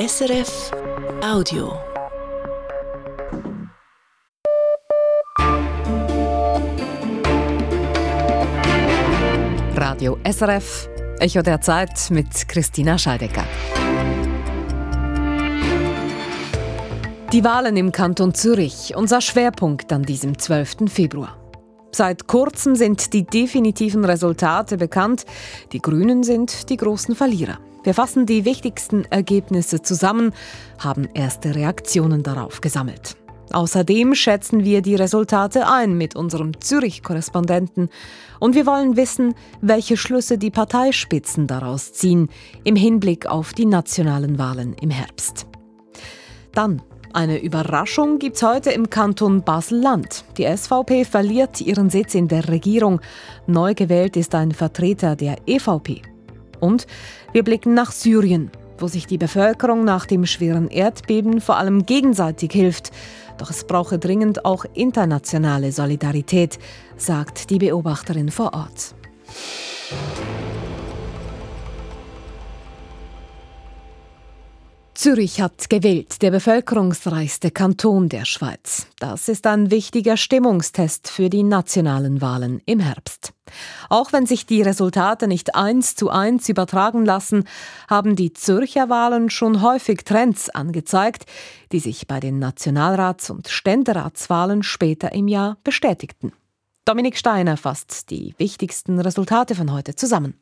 SRF Audio. Radio SRF, Echo der Zeit mit Christina Scheidecker. Die Wahlen im Kanton Zürich, unser Schwerpunkt an diesem 12. Februar. Seit kurzem sind die definitiven Resultate bekannt. Die Grünen sind die großen Verlierer. Wir fassen die wichtigsten Ergebnisse zusammen, haben erste Reaktionen darauf gesammelt. Außerdem schätzen wir die Resultate ein mit unserem Zürich-Korrespondenten und wir wollen wissen, welche Schlüsse die Parteispitzen daraus ziehen im Hinblick auf die nationalen Wahlen im Herbst. Dann eine Überraschung gibt's heute im Kanton Basel-Land. Die SVP verliert ihren Sitz in der Regierung. Neu gewählt ist ein Vertreter der EVP. Und wir blicken nach Syrien, wo sich die Bevölkerung nach dem schweren Erdbeben vor allem gegenseitig hilft. Doch es brauche dringend auch internationale Solidarität, sagt die Beobachterin vor Ort. Zürich hat gewählt, der bevölkerungsreichste Kanton der Schweiz. Das ist ein wichtiger Stimmungstest für die nationalen Wahlen im Herbst. Auch wenn sich die Resultate nicht eins zu eins übertragen lassen, haben die Zürcher Wahlen schon häufig Trends angezeigt, die sich bei den Nationalrats- und Ständeratswahlen später im Jahr bestätigten. Dominik Steiner fasst die wichtigsten Resultate von heute zusammen.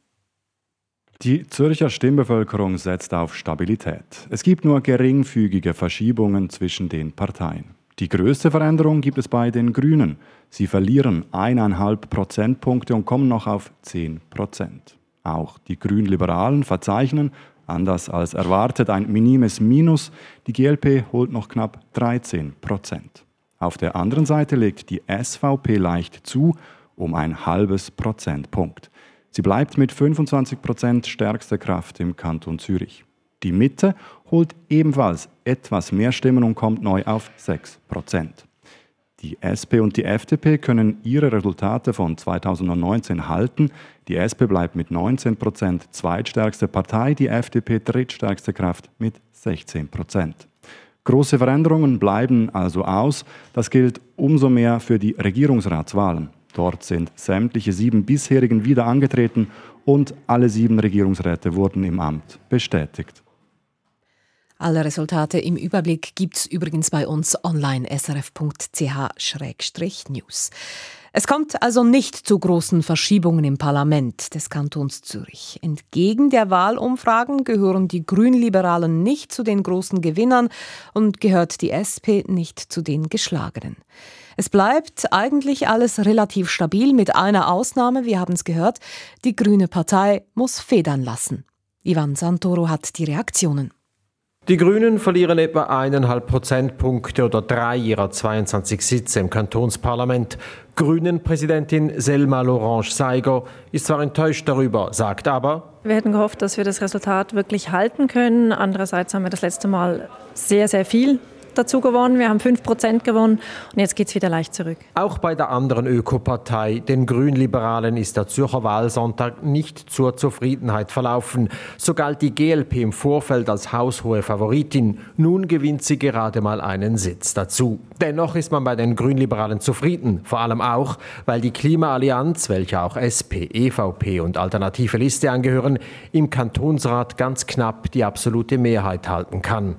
Die Zürcher Stimmbevölkerung setzt auf Stabilität. Es gibt nur geringfügige Verschiebungen zwischen den Parteien. Die größte Veränderung gibt es bei den Grünen. Sie verlieren eineinhalb Prozentpunkte und kommen noch auf 10 Prozent. Auch die Grünliberalen verzeichnen, anders als erwartet, ein minimes Minus. Die GLP holt noch knapp 13 Prozent. Auf der anderen Seite legt die SVP leicht zu, um ein halbes Prozentpunkt. Sie bleibt mit 25 Prozent stärkster Kraft im Kanton Zürich. Die Mitte holt ebenfalls etwas mehr Stimmen und kommt neu auf 6 Prozent. Die SP und die FDP können ihre Resultate von 2019 halten. Die SP bleibt mit 19 Prozent zweitstärkste Partei, die FDP drittstärkste Kraft mit 16 Prozent. Große Veränderungen bleiben also aus. Das gilt umso mehr für die Regierungsratswahlen. Dort sind sämtliche sieben bisherigen wieder angetreten und alle sieben Regierungsräte wurden im Amt bestätigt. Alle Resultate im Überblick gibt's übrigens bei uns online srf.ch-news. Es kommt also nicht zu großen Verschiebungen im Parlament des Kantons Zürich. Entgegen der Wahlumfragen gehören die Grünliberalen nicht zu den großen Gewinnern und gehört die SP nicht zu den Geschlagenen. Es bleibt eigentlich alles relativ stabil, mit einer Ausnahme, wir haben es gehört, die Grüne Partei muss federn lassen. Ivan Santoro hat die Reaktionen. Die Grünen verlieren etwa eineinhalb Prozentpunkte oder drei ihrer 22 Sitze im Kantonsparlament. Grünen-Präsidentin Selma Lorange Seiger ist zwar enttäuscht darüber, sagt aber, wir hätten gehofft, dass wir das Resultat wirklich halten können. Andererseits haben wir das letzte Mal sehr, sehr viel dazu gewonnen. Wir haben 5% gewonnen und jetzt geht es wieder leicht zurück. Auch bei der anderen Ökopartei, den Grünliberalen, ist der Zürcher Wahlsonntag nicht zur Zufriedenheit verlaufen. So galt die GLP im Vorfeld als haushohe Favoritin. Nun gewinnt sie gerade mal einen Sitz dazu. Dennoch ist man bei den Grünliberalen zufrieden. Vor allem auch, weil die Klimaallianz, welche auch SP, EVP und Alternative Liste angehören, im Kantonsrat ganz knapp die absolute Mehrheit halten kann.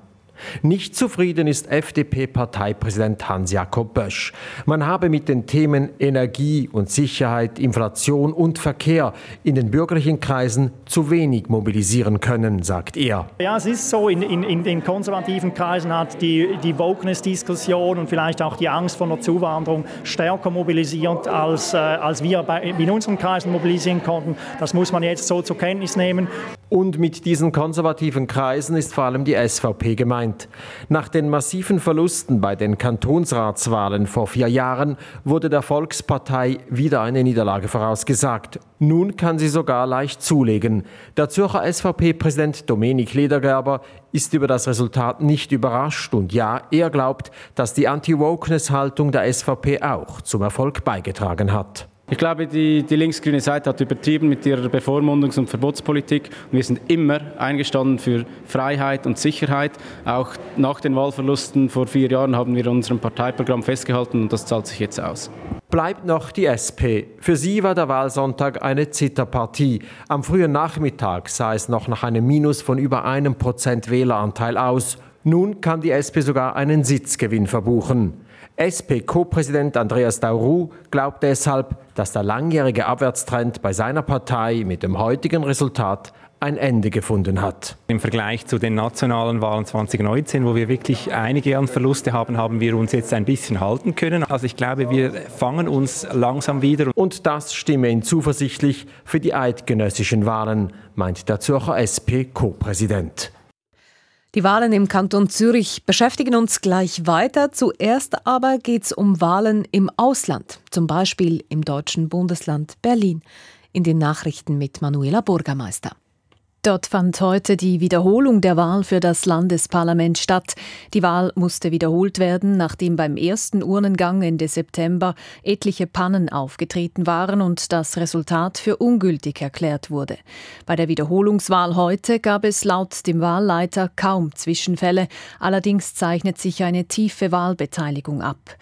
Nicht zufrieden ist FDP-Parteipräsident Hans-Jakob Bösch. Man habe mit den Themen Energie und Sicherheit, Inflation und Verkehr in den bürgerlichen Kreisen zu wenig mobilisieren können, sagt er. Ja, es ist so, in, in, in den konservativen Kreisen hat die, die Wokeness-Diskussion und vielleicht auch die Angst vor der Zuwanderung stärker mobilisiert, als, äh, als wir bei, in unseren Kreisen mobilisieren konnten. Das muss man jetzt so zur Kenntnis nehmen. Und mit diesen konservativen Kreisen ist vor allem die SVP gemeint. Nach den massiven Verlusten bei den Kantonsratswahlen vor vier Jahren wurde der Volkspartei wieder eine Niederlage vorausgesagt. Nun kann sie sogar leicht zulegen. Der Zürcher SVP-Präsident Dominik Ledergerber ist über das Resultat nicht überrascht und ja, er glaubt, dass die Anti-Wokeness-Haltung der SVP auch zum Erfolg beigetragen hat. Ich glaube, die, die linksgrüne Seite hat übertrieben mit ihrer Bevormundungs- und Verbotspolitik. Und wir sind immer eingestanden für Freiheit und Sicherheit. Auch nach den Wahlverlusten vor vier Jahren haben wir unserem Parteiprogramm festgehalten und das zahlt sich jetzt aus. Bleibt noch die SP. Für sie war der Wahlsonntag eine Zitterpartie. Am frühen Nachmittag sah es noch nach einem Minus von über einem Prozent Wähleranteil aus. Nun kann die SP sogar einen Sitzgewinn verbuchen. SP-Co-Präsident Andreas Dauru glaubt deshalb, dass der langjährige Abwärtstrend bei seiner Partei mit dem heutigen Resultat ein Ende gefunden hat. Im Vergleich zu den nationalen Wahlen 2019, wo wir wirklich einige an Verluste haben, haben wir uns jetzt ein bisschen halten können. Also ich glaube, wir fangen uns langsam wieder. Und das stimme ihn zuversichtlich für die eidgenössischen Wahlen, meint der Zürcher SP-Co-Präsident. Die Wahlen im Kanton Zürich beschäftigen uns gleich weiter. Zuerst aber geht es um Wahlen im Ausland, zum Beispiel im deutschen Bundesland Berlin. In den Nachrichten mit Manuela Bürgermeister. Dort fand heute die Wiederholung der Wahl für das Landesparlament statt. Die Wahl musste wiederholt werden, nachdem beim ersten Urnengang Ende September etliche Pannen aufgetreten waren und das Resultat für ungültig erklärt wurde. Bei der Wiederholungswahl heute gab es laut dem Wahlleiter kaum Zwischenfälle, allerdings zeichnet sich eine tiefe Wahlbeteiligung ab.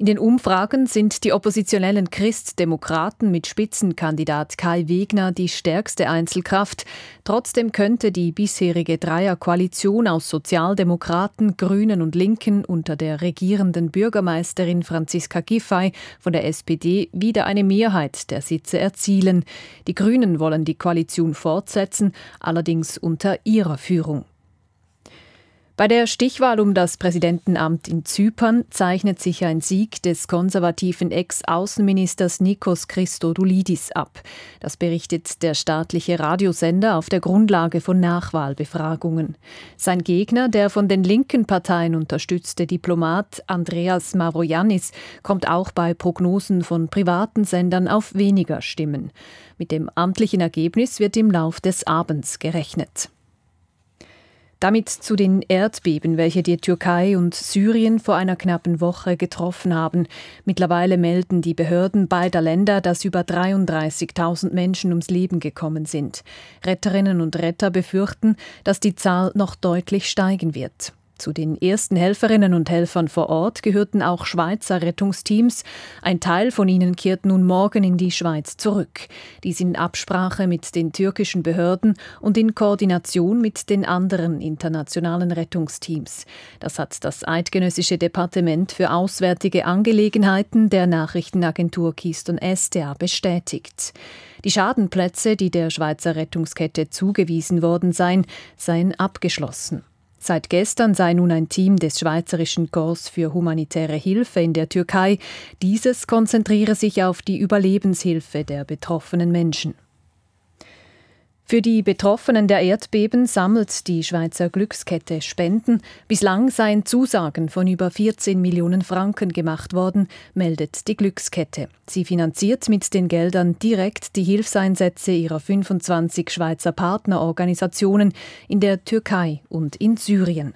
In den Umfragen sind die oppositionellen Christdemokraten mit Spitzenkandidat Kai Wegner die stärkste Einzelkraft. Trotzdem könnte die bisherige Dreierkoalition aus Sozialdemokraten, Grünen und Linken unter der regierenden Bürgermeisterin Franziska Giffey von der SPD wieder eine Mehrheit der Sitze erzielen. Die Grünen wollen die Koalition fortsetzen, allerdings unter ihrer Führung. Bei der Stichwahl um das Präsidentenamt in Zypern zeichnet sich ein Sieg des konservativen Ex-Außenministers Nikos Christodoulidis ab. Das berichtet der staatliche Radiosender auf der Grundlage von Nachwahlbefragungen. Sein Gegner, der von den linken Parteien unterstützte Diplomat Andreas Mavroyanis, kommt auch bei Prognosen von privaten Sendern auf weniger Stimmen. Mit dem amtlichen Ergebnis wird im Lauf des Abends gerechnet. Damit zu den Erdbeben, welche die Türkei und Syrien vor einer knappen Woche getroffen haben. Mittlerweile melden die Behörden beider Länder, dass über 33.000 Menschen ums Leben gekommen sind. Retterinnen und Retter befürchten, dass die Zahl noch deutlich steigen wird. Zu den ersten Helferinnen und Helfern vor Ort gehörten auch Schweizer Rettungsteams. Ein Teil von ihnen kehrt nun morgen in die Schweiz zurück. Dies in Absprache mit den türkischen Behörden und in Koordination mit den anderen internationalen Rettungsteams. Das hat das Eidgenössische Departement für Auswärtige Angelegenheiten der Nachrichtenagentur Keystone SDA bestätigt. Die Schadenplätze, die der Schweizer Rettungskette zugewiesen worden seien, seien abgeschlossen. Seit gestern sei nun ein Team des Schweizerischen Korps für humanitäre Hilfe in der Türkei. Dieses konzentriere sich auf die Überlebenshilfe der betroffenen Menschen. Für die Betroffenen der Erdbeben sammelt die Schweizer Glückskette Spenden. Bislang seien Zusagen von über 14 Millionen Franken gemacht worden, meldet die Glückskette. Sie finanziert mit den Geldern direkt die Hilfseinsätze ihrer 25 Schweizer Partnerorganisationen in der Türkei und in Syrien.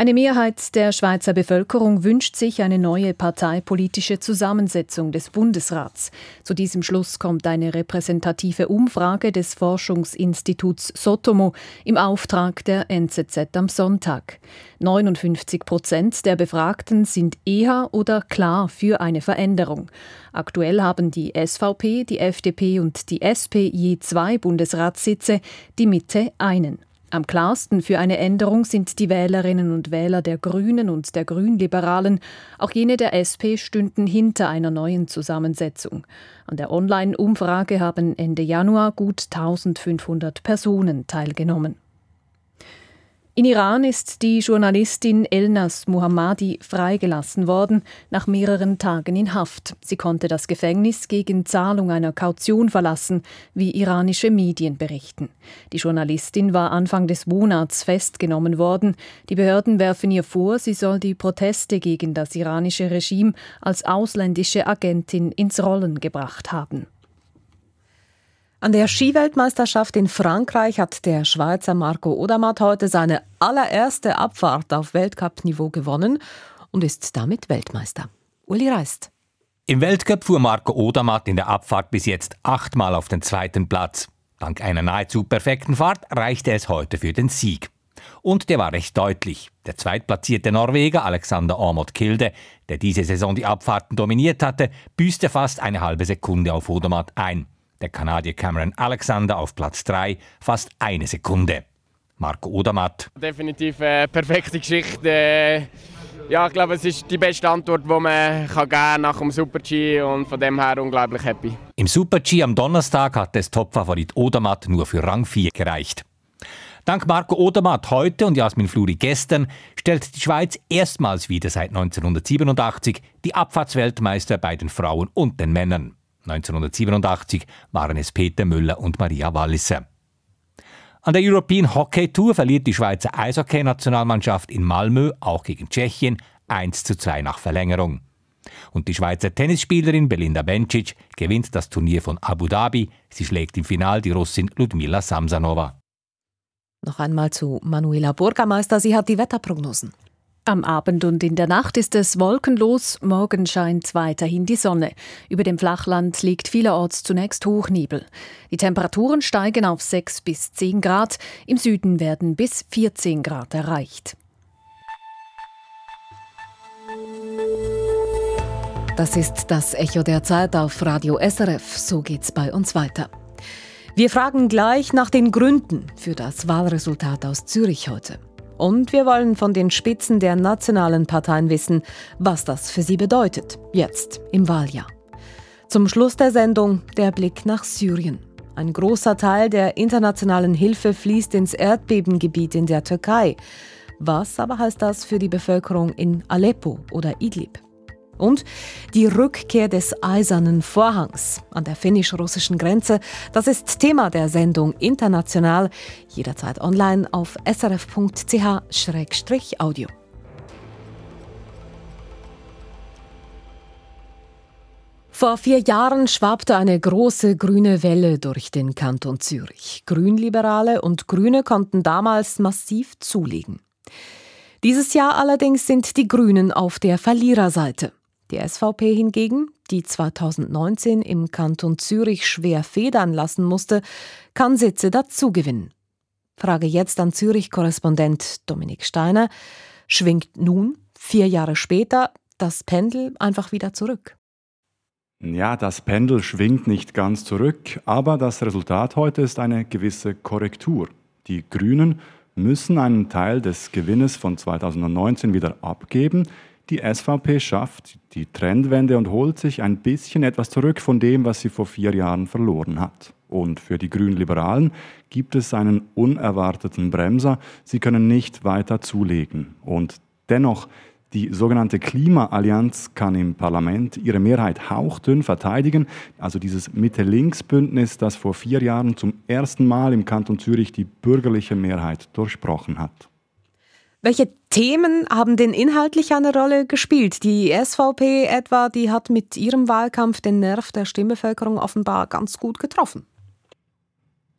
Eine Mehrheit der Schweizer Bevölkerung wünscht sich eine neue parteipolitische Zusammensetzung des Bundesrats. Zu diesem Schluss kommt eine repräsentative Umfrage des Forschungsinstituts Sotomo im Auftrag der NZZ am Sonntag. 59 Prozent der Befragten sind eher oder klar für eine Veränderung. Aktuell haben die SVP, die FDP und die SP je zwei Bundesratssitze, die Mitte einen. Am klarsten für eine Änderung sind die Wählerinnen und Wähler der Grünen und der Grünliberalen. Auch jene der SP stünden hinter einer neuen Zusammensetzung. An der Online-Umfrage haben Ende Januar gut 1500 Personen teilgenommen. In Iran ist die Journalistin Elnas Muhammadi freigelassen worden, nach mehreren Tagen in Haft. Sie konnte das Gefängnis gegen Zahlung einer Kaution verlassen, wie iranische Medien berichten. Die Journalistin war Anfang des Monats festgenommen worden. Die Behörden werfen ihr vor, sie soll die Proteste gegen das iranische Regime als ausländische Agentin ins Rollen gebracht haben. An der Skiweltmeisterschaft in Frankreich hat der Schweizer Marco Odermatt heute seine allererste Abfahrt auf Weltcup-Niveau gewonnen und ist damit Weltmeister. Uli Reist. Im Weltcup fuhr Marco Odermatt in der Abfahrt bis jetzt achtmal auf den zweiten Platz. Dank einer nahezu perfekten Fahrt reichte es heute für den Sieg. Und der war recht deutlich. Der zweitplatzierte Norweger Alexander Ormod Kilde, der diese Saison die Abfahrten dominiert hatte, büßte fast eine halbe Sekunde auf Odermatt ein. Der Kanadier Cameron Alexander auf Platz 3 fast eine Sekunde. Marco Odermatt. Definitiv eine perfekte Geschichte. Äh, ja, ich glaube, es ist die beste Antwort, die man kann geben nach dem Super-G und von dem her unglaublich happy. Im Super-G am Donnerstag hat es Topfavorit Odermatt nur für Rang 4 gereicht. Dank Marco Odermatt heute und Jasmin Fluri gestern stellt die Schweiz erstmals wieder seit 1987 die Abfahrtsweltmeister bei den Frauen und den Männern. 1987 waren es Peter Müller und Maria Walliser. An der European Hockey Tour verliert die Schweizer Eishockey-Nationalmannschaft in Malmö auch gegen Tschechien 1 zu 2 nach Verlängerung. Und die Schweizer Tennisspielerin Belinda Bencic gewinnt das Turnier von Abu Dhabi. Sie schlägt im Final die Russin Ludmila Samsanova. Noch einmal zu Manuela Bürgermeister. Sie hat die Wetterprognosen. Am Abend und in der Nacht ist es wolkenlos, morgen scheint weiterhin die Sonne. Über dem Flachland liegt vielerorts zunächst Hochnebel. Die Temperaturen steigen auf 6 bis 10 Grad, im Süden werden bis 14 Grad erreicht. Das ist das Echo der Zeit auf Radio SRF. So geht's bei uns weiter. Wir fragen gleich nach den Gründen für das Wahlresultat aus Zürich heute. Und wir wollen von den Spitzen der nationalen Parteien wissen, was das für sie bedeutet, jetzt im Wahljahr. Zum Schluss der Sendung der Blick nach Syrien. Ein großer Teil der internationalen Hilfe fließt ins Erdbebengebiet in der Türkei. Was aber heißt das für die Bevölkerung in Aleppo oder Idlib? Und die Rückkehr des Eisernen Vorhangs an der finnisch-russischen Grenze, das ist Thema der Sendung International, jederzeit online auf srf.ch-audio. Vor vier Jahren schwabte eine große grüne Welle durch den Kanton Zürich. Grünliberale und Grüne konnten damals massiv zulegen. Dieses Jahr allerdings sind die Grünen auf der Verliererseite. Die SVP hingegen, die 2019 im Kanton Zürich schwer federn lassen musste, kann Sitze dazugewinnen. Frage jetzt an Zürich-Korrespondent Dominik Steiner. Schwingt nun, vier Jahre später, das Pendel einfach wieder zurück? Ja, das Pendel schwingt nicht ganz zurück, aber das Resultat heute ist eine gewisse Korrektur. Die Grünen müssen einen Teil des Gewinnes von 2019 wieder abgeben. Die SVP schafft die Trendwende und holt sich ein bisschen etwas zurück von dem, was sie vor vier Jahren verloren hat. Und für die Grünen-Liberalen gibt es einen unerwarteten Bremser. Sie können nicht weiter zulegen. Und dennoch, die sogenannte Klimaallianz kann im Parlament ihre Mehrheit hauchdünn verteidigen. Also dieses Mitte-Links-Bündnis, das vor vier Jahren zum ersten Mal im Kanton Zürich die bürgerliche Mehrheit durchbrochen hat. Welche Themen haben denn inhaltlich eine Rolle gespielt? Die SVP etwa, die hat mit ihrem Wahlkampf den Nerv der Stimmbevölkerung offenbar ganz gut getroffen.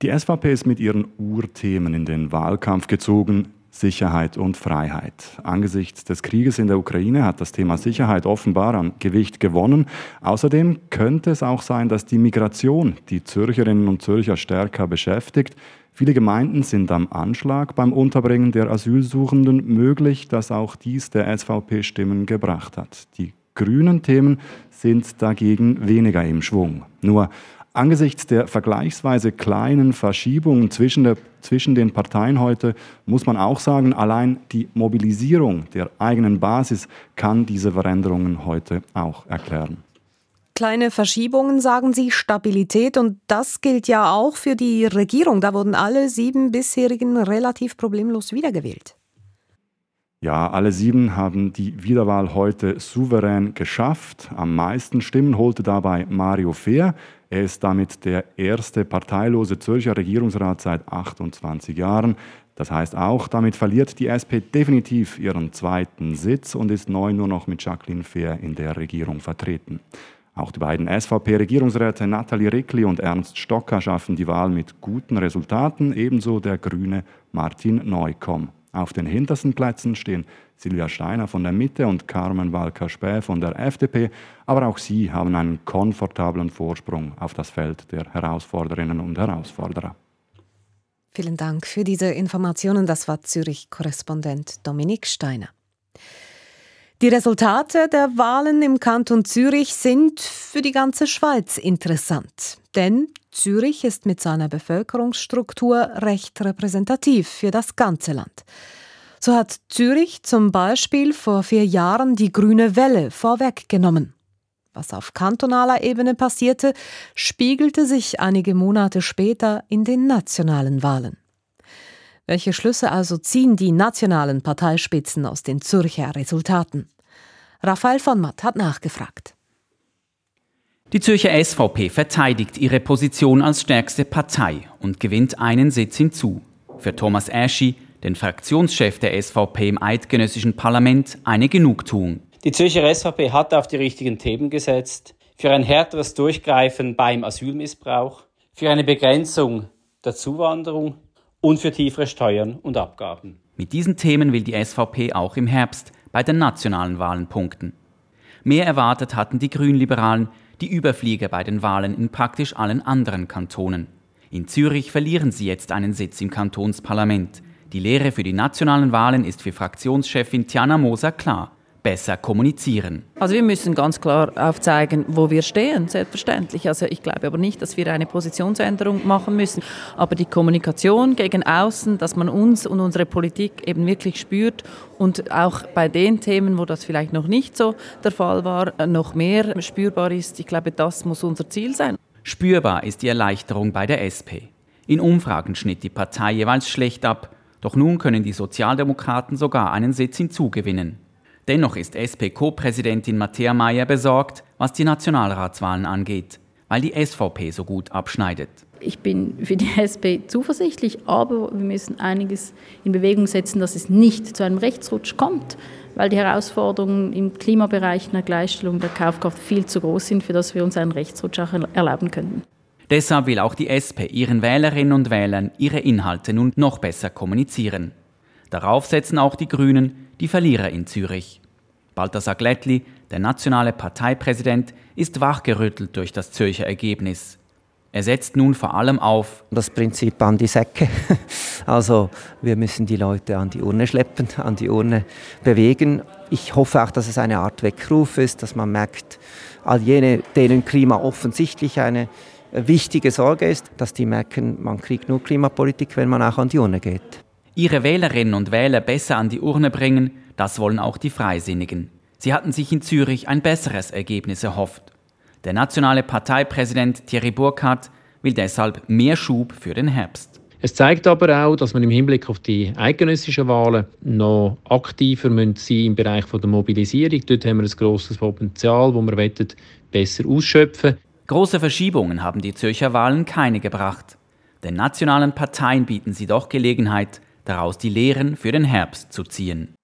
Die SVP ist mit ihren Urthemen in den Wahlkampf gezogen. Sicherheit und Freiheit. Angesichts des Krieges in der Ukraine hat das Thema Sicherheit offenbar an Gewicht gewonnen. Außerdem könnte es auch sein, dass die Migration die Zürcherinnen und Zürcher stärker beschäftigt. Viele Gemeinden sind am Anschlag beim Unterbringen der Asylsuchenden möglich, dass auch dies der SVP Stimmen gebracht hat. Die grünen Themen sind dagegen weniger im Schwung. Nur angesichts der vergleichsweise kleinen Verschiebungen zwischen, der, zwischen den Parteien heute muss man auch sagen, allein die Mobilisierung der eigenen Basis kann diese Veränderungen heute auch erklären kleine Verschiebungen, sagen Sie, Stabilität. Und das gilt ja auch für die Regierung. Da wurden alle sieben bisherigen relativ problemlos wiedergewählt. Ja, alle sieben haben die Wiederwahl heute souverän geschafft. Am meisten Stimmen holte dabei Mario Fehr. Er ist damit der erste parteilose Zürcher Regierungsrat seit 28 Jahren. Das heißt auch, damit verliert die SP definitiv ihren zweiten Sitz und ist neu nur noch mit Jacqueline Fehr in der Regierung vertreten. Auch die beiden SVP-Regierungsräte Nathalie Rickli und Ernst Stocker schaffen die Wahl mit guten Resultaten, ebenso der Grüne Martin Neukomm. Auf den hintersten Plätzen stehen Silvia Steiner von der Mitte und Carmen Walker-Späh von der FDP, aber auch sie haben einen komfortablen Vorsprung auf das Feld der Herausforderinnen und Herausforderer. Vielen Dank für diese Informationen. Das war Zürich-Korrespondent Dominik Steiner. Die Resultate der Wahlen im Kanton Zürich sind für die ganze Schweiz interessant. Denn Zürich ist mit seiner Bevölkerungsstruktur recht repräsentativ für das ganze Land. So hat Zürich zum Beispiel vor vier Jahren die grüne Welle vorweggenommen. Was auf kantonaler Ebene passierte, spiegelte sich einige Monate später in den nationalen Wahlen. Welche Schlüsse also ziehen die nationalen Parteispitzen aus den Zürcher Resultaten? Raphael von Matt hat nachgefragt. Die Zürcher SVP verteidigt ihre Position als stärkste Partei und gewinnt einen Sitz hinzu. Für Thomas Aschi, den Fraktionschef der SVP im eidgenössischen Parlament, eine Genugtuung. Die Zürcher SVP hat auf die richtigen Themen gesetzt. Für ein härteres Durchgreifen beim Asylmissbrauch, für eine Begrenzung der Zuwanderung und für tiefere Steuern und Abgaben. Mit diesen Themen will die SVP auch im Herbst bei den nationalen Wahlen punkten. Mehr erwartet hatten die Grünliberalen, die Überflieger bei den Wahlen in praktisch allen anderen Kantonen. In Zürich verlieren sie jetzt einen Sitz im Kantonsparlament. Die Lehre für die nationalen Wahlen ist für Fraktionschefin Tiana Moser klar besser kommunizieren. Also wir müssen ganz klar aufzeigen, wo wir stehen, selbstverständlich. Also ich glaube aber nicht, dass wir eine Positionsänderung machen müssen. Aber die Kommunikation gegen außen, dass man uns und unsere Politik eben wirklich spürt und auch bei den Themen, wo das vielleicht noch nicht so der Fall war, noch mehr spürbar ist, ich glaube, das muss unser Ziel sein. Spürbar ist die Erleichterung bei der SP. In Umfragen schnitt die Partei jeweils schlecht ab, doch nun können die Sozialdemokraten sogar einen Sitz hinzugewinnen. Dennoch ist SP-Co-Präsidentin Matthäa Mayer besorgt, was die Nationalratswahlen angeht, weil die SVP so gut abschneidet. Ich bin für die SP zuversichtlich, aber wir müssen einiges in Bewegung setzen, dass es nicht zu einem Rechtsrutsch kommt, weil die Herausforderungen im Klimabereich einer Gleichstellung der Kaufkraft viel zu groß sind, für das wir uns einen Rechtsrutsch auch erlauben könnten. Deshalb will auch die SP ihren Wählerinnen und Wählern ihre Inhalte nun noch besser kommunizieren. Darauf setzen auch die Grünen, die Verlierer in Zürich. Balthasar Glättli, der nationale Parteipräsident, ist wachgerüttelt durch das Zürcher Ergebnis. Er setzt nun vor allem auf das Prinzip an die Säcke. Also wir müssen die Leute an die Urne schleppen, an die Urne bewegen. Ich hoffe auch, dass es eine Art Weckruf ist, dass man merkt, all jene, denen Klima offensichtlich eine wichtige Sorge ist, dass die merken, man kriegt nur Klimapolitik, wenn man auch an die Urne geht. Ihre Wählerinnen und Wähler besser an die Urne bringen, das wollen auch die Freisinnigen. Sie hatten sich in Zürich ein besseres Ergebnis erhofft. Der nationale Parteipräsident Thierry Burkhardt will deshalb mehr Schub für den Herbst. Es zeigt aber auch, dass man im Hinblick auf die eidgenössischen Wahlen noch aktiver sein im Bereich der Mobilisierung. Dort haben wir ein grosses Potenzial, das wir besser ausschöpfen Große Verschiebungen haben die Zürcher Wahlen keine gebracht. Den nationalen Parteien bieten sie doch Gelegenheit, daraus die Lehren für den Herbst zu ziehen.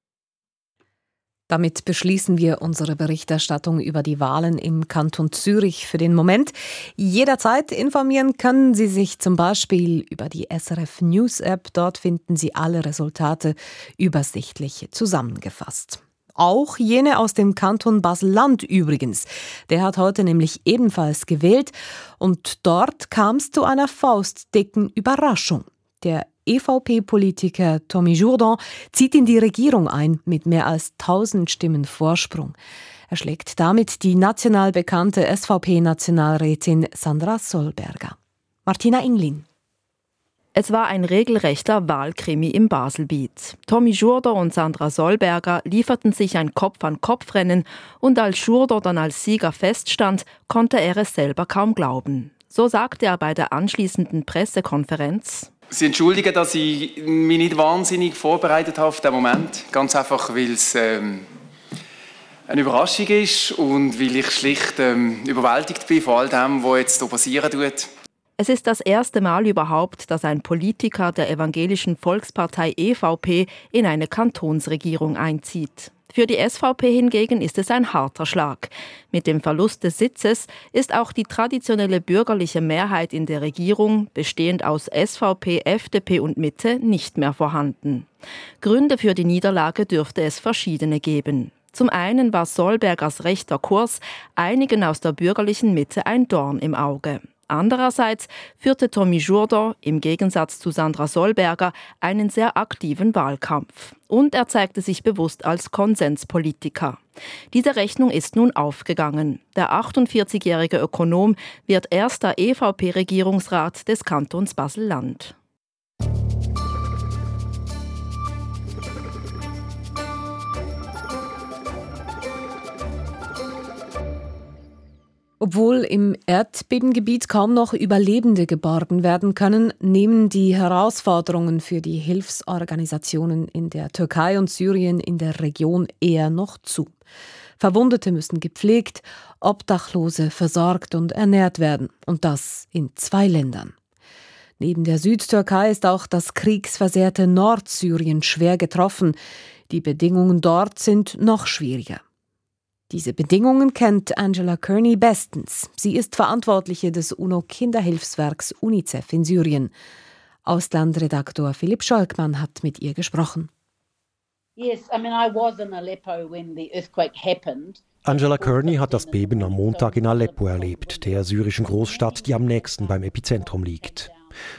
Damit beschließen wir unsere Berichterstattung über die Wahlen im Kanton Zürich für den Moment. Jederzeit informieren können Sie sich zum Beispiel über die SRF News App. Dort finden Sie alle Resultate übersichtlich zusammengefasst. Auch jene aus dem Kanton Basel-Land übrigens. Der hat heute nämlich ebenfalls gewählt und dort kam es zu einer faustdicken Überraschung. Der EVP-Politiker Tommy Jourdan zieht in die Regierung ein mit mehr als 1000 Stimmen Vorsprung. Er schlägt damit die national bekannte SVP-Nationalrätin Sandra Solberger. Martina Inglin. Es war ein regelrechter Wahlkrimi im Baselbiet. Tommy Schurder und Sandra Solberger lieferten sich ein Kopf-an-Kopf-Rennen und als Schurder dann als Sieger feststand, konnte er es selber kaum glauben. So sagte er bei der anschließenden Pressekonferenz. Sie entschuldigen, dass ich mich nicht wahnsinnig vorbereitet habe auf den Moment. Ganz einfach, weil es ähm, eine Überraschung ist und weil ich schlicht ähm, überwältigt bin von all dem, was jetzt hier passieren tut. Es ist das erste Mal überhaupt, dass ein Politiker der evangelischen Volkspartei EVP in eine Kantonsregierung einzieht. Für die SVP hingegen ist es ein harter Schlag. Mit dem Verlust des Sitzes ist auch die traditionelle bürgerliche Mehrheit in der Regierung, bestehend aus SVP, FDP und Mitte, nicht mehr vorhanden. Gründe für die Niederlage dürfte es verschiedene geben. Zum einen war Solbergers rechter Kurs einigen aus der bürgerlichen Mitte ein Dorn im Auge. Andererseits führte Tommy Jourdan im Gegensatz zu Sandra Solberger einen sehr aktiven Wahlkampf. Und er zeigte sich bewusst als Konsenspolitiker. Diese Rechnung ist nun aufgegangen. Der 48-jährige Ökonom wird erster EVP-Regierungsrat des Kantons Basel-Land. Obwohl im Erdbebengebiet kaum noch Überlebende geborgen werden können, nehmen die Herausforderungen für die Hilfsorganisationen in der Türkei und Syrien in der Region eher noch zu. Verwundete müssen gepflegt, Obdachlose versorgt und ernährt werden, und das in zwei Ländern. Neben der Südtürkei ist auch das kriegsversehrte Nordsyrien schwer getroffen. Die Bedingungen dort sind noch schwieriger. Diese Bedingungen kennt Angela Kearney bestens. Sie ist Verantwortliche des UNO-Kinderhilfswerks UNICEF in Syrien. Auslandredaktor Philipp Scholkmann hat mit ihr gesprochen. Angela Kearney hat das Beben am Montag in Aleppo erlebt, der syrischen Großstadt, die am nächsten beim Epizentrum liegt.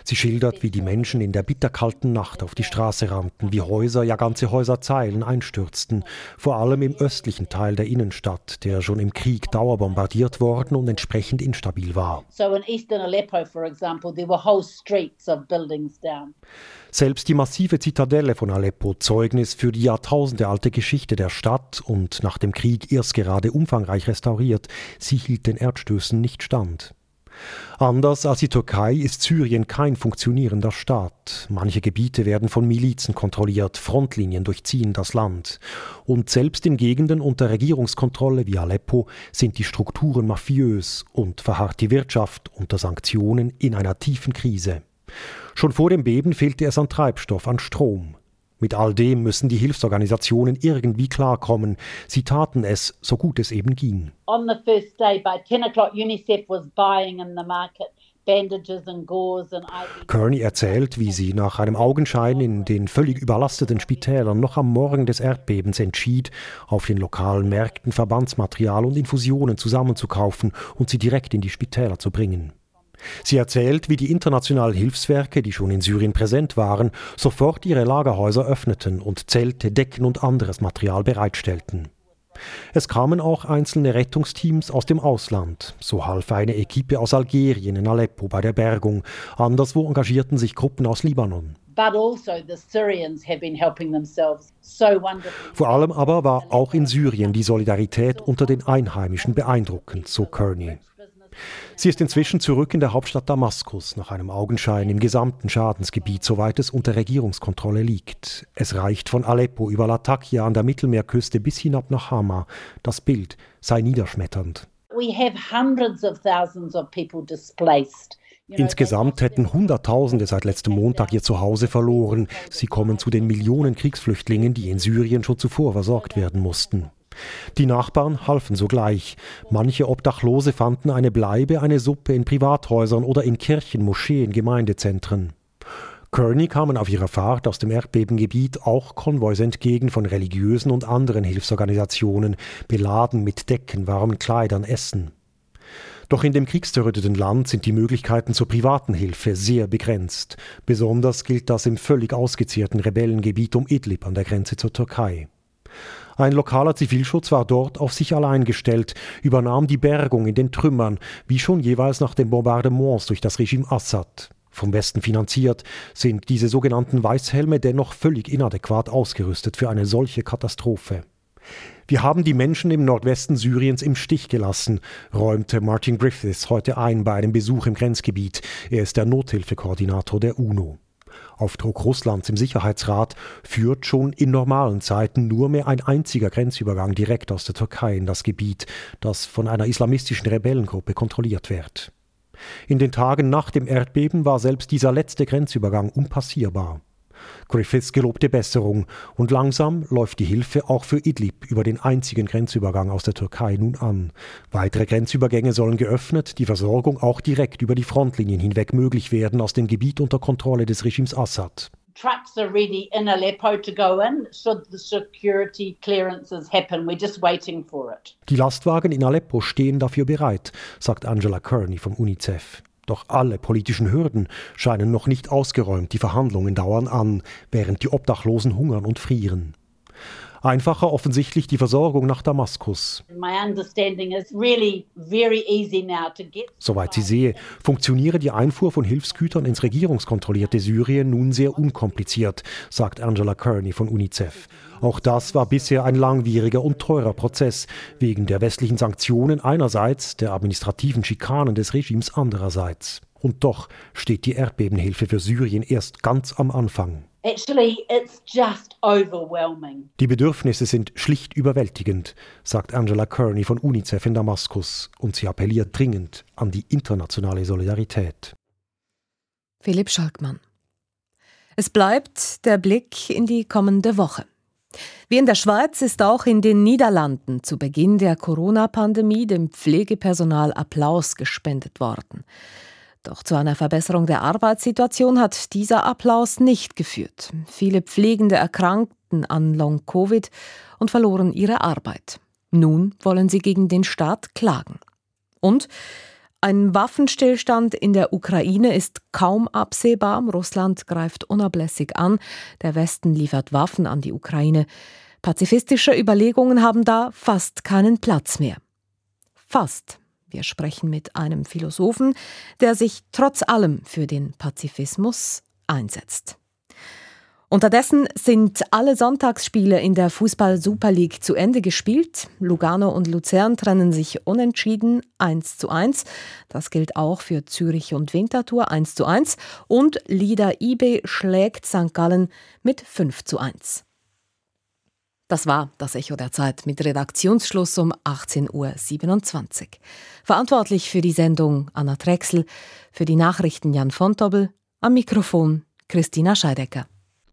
Sie schildert, wie die Menschen in der bitterkalten Nacht auf die Straße rannten, wie Häuser, ja ganze Häuserzeilen einstürzten, vor allem im östlichen Teil der Innenstadt, der schon im Krieg dauerbombardiert worden und entsprechend instabil war. Selbst die massive Zitadelle von Aleppo, Zeugnis für die jahrtausendealte Geschichte der Stadt und nach dem Krieg erst gerade umfangreich restauriert, sie hielt den Erdstößen nicht stand. Anders als die Türkei ist Syrien kein funktionierender Staat. Manche Gebiete werden von Milizen kontrolliert, Frontlinien durchziehen das Land. Und selbst in Gegenden unter Regierungskontrolle wie Aleppo sind die Strukturen mafiös und verharrt die Wirtschaft unter Sanktionen in einer tiefen Krise. Schon vor dem Beben fehlte es an Treibstoff, an Strom. Mit all dem müssen die Hilfsorganisationen irgendwie klarkommen. Sie taten es, so gut es eben ging. On the first day by 10 o'clock UNICEF was buying in the market Kearney erzählt, wie sie nach einem Augenschein in den völlig überlasteten Spitälern noch am Morgen des Erdbebens entschied, auf den lokalen Märkten Verbandsmaterial und Infusionen zusammenzukaufen und sie direkt in die Spitäler zu bringen. Sie erzählt, wie die internationalen Hilfswerke, die schon in Syrien präsent waren, sofort ihre Lagerhäuser öffneten und Zelte, Decken und anderes Material bereitstellten. Es kamen auch einzelne Rettungsteams aus dem Ausland. So half eine Equipe aus Algerien in Aleppo bei der Bergung. Anderswo engagierten sich Gruppen aus Libanon. Also Vor allem aber war auch in Syrien die Solidarität unter den Einheimischen beeindruckend, so Kearney. Sie ist inzwischen zurück in der Hauptstadt Damaskus nach einem Augenschein im gesamten Schadensgebiet, soweit es unter Regierungskontrolle liegt. Es reicht von Aleppo über Latakia an der Mittelmeerküste bis hinab nach Hama. Das Bild sei niederschmetternd. Insgesamt hätten Hunderttausende seit letztem Montag ihr Zuhause verloren. Sie kommen zu den Millionen Kriegsflüchtlingen, die in Syrien schon zuvor versorgt werden mussten. Die Nachbarn halfen sogleich. Manche Obdachlose fanden eine Bleibe, eine Suppe in Privathäusern oder in Kirchen, Moscheen, Gemeindezentren. Kearney kamen auf ihrer Fahrt aus dem Erdbebengebiet auch Konvois entgegen von religiösen und anderen Hilfsorganisationen, beladen mit Decken, warmen Kleidern, Essen. Doch in dem kriegszerröteten Land sind die Möglichkeiten zur privaten Hilfe sehr begrenzt. Besonders gilt das im völlig ausgezehrten Rebellengebiet um Idlib an der Grenze zur Türkei. Ein lokaler Zivilschutz war dort auf sich allein gestellt, übernahm die Bergung in den Trümmern, wie schon jeweils nach den Bombardements durch das Regime Assad. Vom Westen finanziert, sind diese sogenannten Weißhelme dennoch völlig inadäquat ausgerüstet für eine solche Katastrophe. Wir haben die Menschen im Nordwesten Syriens im Stich gelassen, räumte Martin Griffiths heute ein bei einem Besuch im Grenzgebiet. Er ist der Nothilfekoordinator der UNO. Auf Druck Russlands im Sicherheitsrat führt schon in normalen Zeiten nur mehr ein einziger Grenzübergang direkt aus der Türkei in das Gebiet, das von einer islamistischen Rebellengruppe kontrolliert wird. In den Tagen nach dem Erdbeben war selbst dieser letzte Grenzübergang unpassierbar. Griffiths gelobte Besserung und langsam läuft die Hilfe auch für Idlib über den einzigen Grenzübergang aus der Türkei nun an. Weitere Grenzübergänge sollen geöffnet, die Versorgung auch direkt über die Frontlinien hinweg möglich werden aus dem Gebiet unter Kontrolle des Regimes Assad. trucks are ready in Aleppo to go in should the security clearances happen. We're just waiting for it. Die Lastwagen in Aleppo stehen dafür bereit, sagt Angela Kearney vom UNICEF. Doch alle politischen Hürden scheinen noch nicht ausgeräumt, die Verhandlungen dauern an, während die Obdachlosen hungern und frieren. Einfacher offensichtlich die Versorgung nach Damaskus. Really. Soweit sie sehe, funktioniere die Einfuhr von Hilfsgütern ins regierungskontrollierte Syrien nun sehr unkompliziert, sagt Angela Kearney von UNICEF. Auch das war bisher ein langwieriger und teurer Prozess, wegen der westlichen Sanktionen einerseits, der administrativen Schikanen des Regimes andererseits. Und doch steht die Erdbebenhilfe für Syrien erst ganz am Anfang. Actually, it's just overwhelming. Die Bedürfnisse sind schlicht überwältigend, sagt Angela Kearney von UNICEF in Damaskus, und sie appelliert dringend an die internationale Solidarität. Philipp Schalkmann. Es bleibt der Blick in die kommende Woche. Wie in der Schweiz ist auch in den Niederlanden zu Beginn der Corona-Pandemie dem Pflegepersonal Applaus gespendet worden. Doch zu einer Verbesserung der Arbeitssituation hat dieser Applaus nicht geführt. Viele Pflegende erkrankten an Long-Covid und verloren ihre Arbeit. Nun wollen sie gegen den Staat klagen. Und ein Waffenstillstand in der Ukraine ist kaum absehbar. Russland greift unablässig an. Der Westen liefert Waffen an die Ukraine. Pazifistische Überlegungen haben da fast keinen Platz mehr. Fast. Wir sprechen mit einem Philosophen, der sich trotz allem für den Pazifismus einsetzt. Unterdessen sind alle Sonntagsspiele in der Fußball-Super League zu Ende gespielt. Lugano und Luzern trennen sich unentschieden 1 zu 1. Das gilt auch für Zürich und Winterthur 1 zu 1. Und Lieder IB schlägt St. Gallen mit 5 zu 1. Das war das Echo der Zeit mit Redaktionsschluss um 18.27 Uhr. Verantwortlich für die Sendung Anna Drechsel, für die Nachrichten Jan Fontobel, am Mikrofon Christina Scheidecker.